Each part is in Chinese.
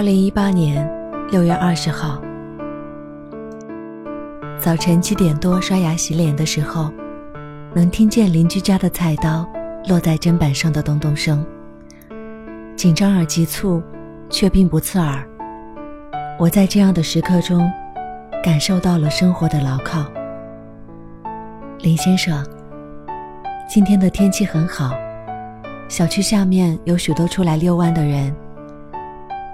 二零一八年六月二十号早晨七点多刷牙洗脸的时候，能听见邻居家的菜刀落在砧板上的咚咚声。紧张而急促，却并不刺耳。我在这样的时刻中，感受到了生活的牢靠。林先生，今天的天气很好，小区下面有许多出来遛弯的人。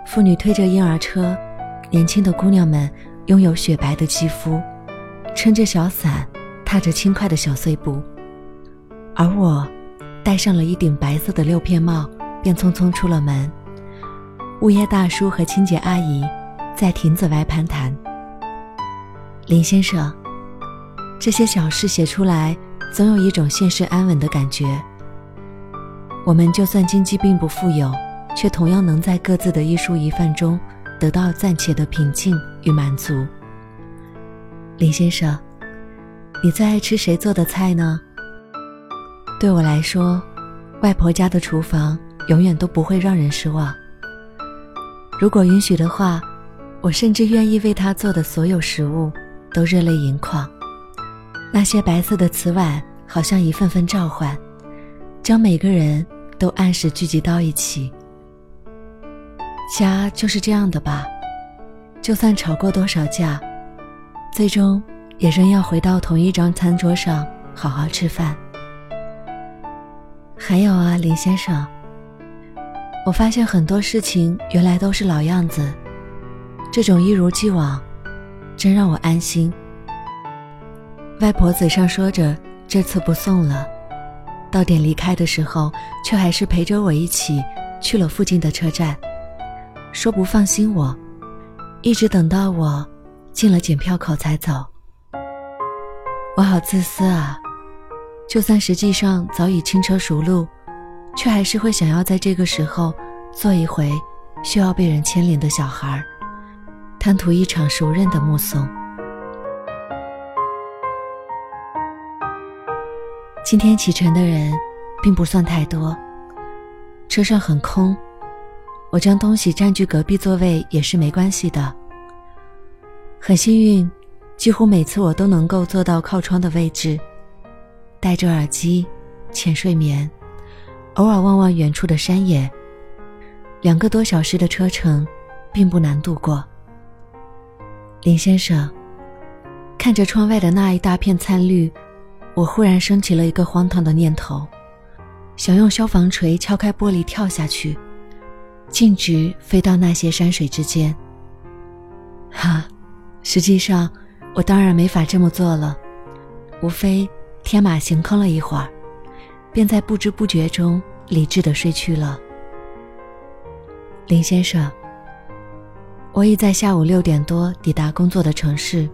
妇女推着婴儿车，年轻的姑娘们拥有雪白的肌肤，撑着小伞，踏着轻快的小碎步。而我，戴上了一顶白色的六片帽，便匆匆出了门。物业大叔和清洁阿姨在亭子外攀谈。林先生，这些小事写出来，总有一种现实安稳的感觉。我们就算经济并不富有。却同样能在各自的一蔬一饭中得到暂且的平静与满足。林先生，你最爱吃谁做的菜呢？对我来说，外婆家的厨房永远都不会让人失望。如果允许的话，我甚至愿意为她做的所有食物都热泪盈眶。那些白色的瓷碗，好像一份份召唤，将每个人都按时聚集到一起。家就是这样的吧，就算吵过多少架，最终也仍要回到同一张餐桌上好好吃饭。还有啊，林先生，我发现很多事情原来都是老样子，这种一如既往，真让我安心。外婆嘴上说着这次不送了，到点离开的时候，却还是陪着我一起去了附近的车站。说不放心我，一直等到我进了检票口才走。我好自私啊！就算实际上早已轻车熟路，却还是会想要在这个时候做一回需要被人牵连的小孩，贪图一场熟人的目送。今天启程的人并不算太多，车上很空。我将东西占据隔壁座位也是没关系的。很幸运，几乎每次我都能够坐到靠窗的位置，戴着耳机，浅睡眠，偶尔望望远处的山野。两个多小时的车程，并不难度过。林先生，看着窗外的那一大片翠绿，我忽然升起了一个荒唐的念头，想用消防锤敲开玻璃跳下去。径直飞到那些山水之间。哈，实际上，我当然没法这么做了，无非天马行空了一会儿，便在不知不觉中理智的睡去了。林先生，我已在下午六点多抵达工作的城市，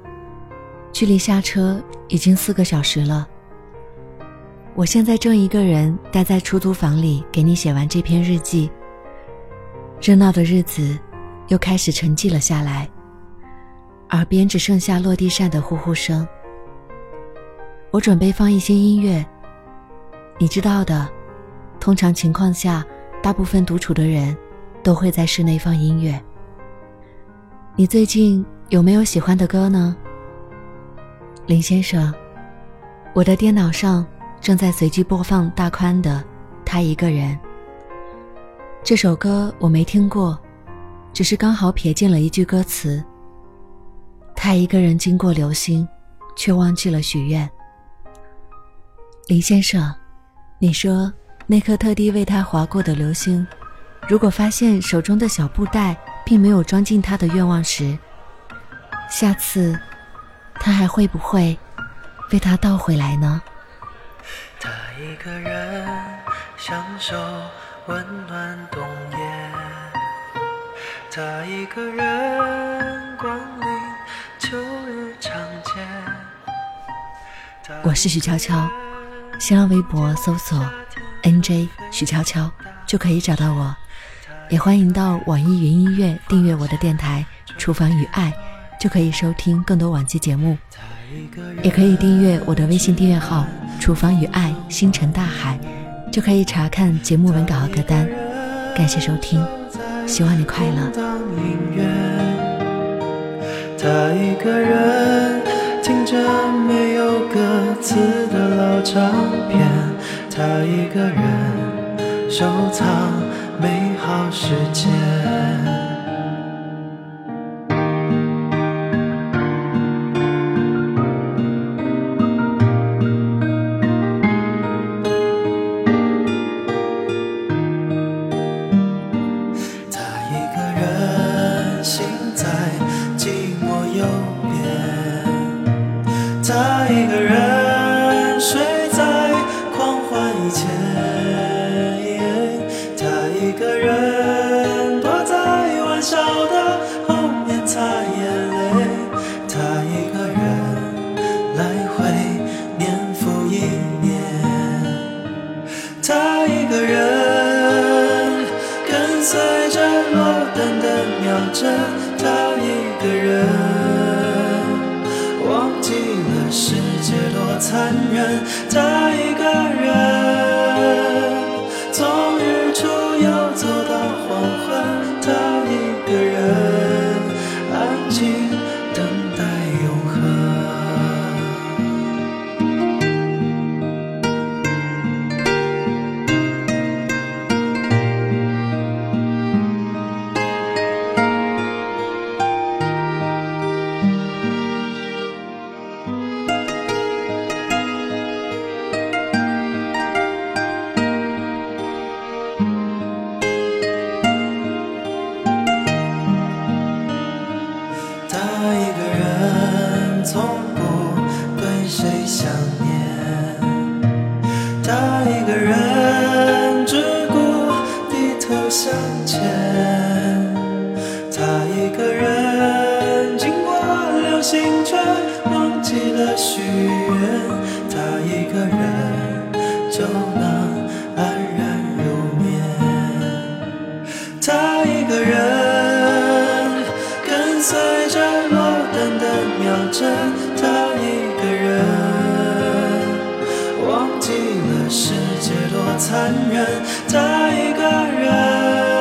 距离下车已经四个小时了。我现在正一个人待在出租房里，给你写完这篇日记。热闹的日子又开始沉寂了下来，耳边只剩下落地扇的呼呼声。我准备放一些音乐，你知道的，通常情况下，大部分独处的人都会在室内放音乐。你最近有没有喜欢的歌呢，林先生？我的电脑上正在随机播放大宽的《他一个人》。这首歌我没听过，只是刚好瞥见了一句歌词。他一个人经过流星，却忘记了许愿。林先生，你说那颗特地为他划过的流星，如果发现手中的小布袋并没有装进他的愿望时，下次他还会不会为他倒回来呢？他一个人享受。温暖冬夜，他一个人光临秋日长街。我是许悄悄，新浪微博搜索 “nj 许悄悄”就可以找到我，也欢迎到网易云音乐订阅我的电台《厨房与爱》，就可以收听更多往期节目。也可以订阅我的微信订阅号“厨房与爱星辰大海”。就可以查看节目文稿和歌单。感谢收听，希望你快乐。音乐。他一个人听着没有歌词的老唱片，他一个人收藏美好时间。残忍。他一个一个人经过流星却忘记了许愿他一个人就能安然入眠他一个人跟随着落单的秒针他一个人忘记了世界多残忍他一个人。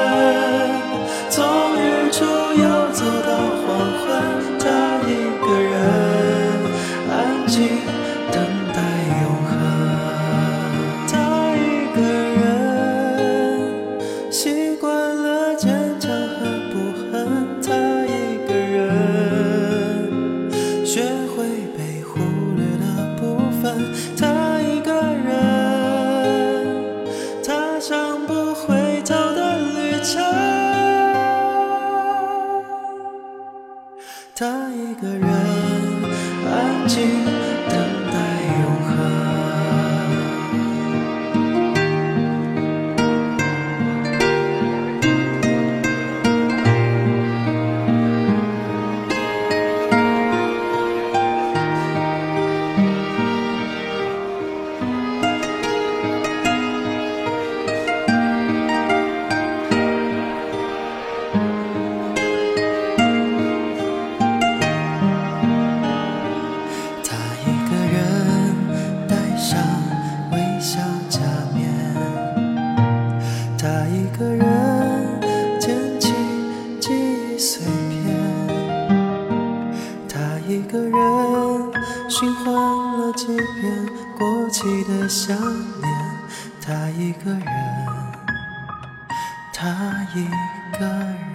一个人循环了几遍过期的想念他一个人他一个人。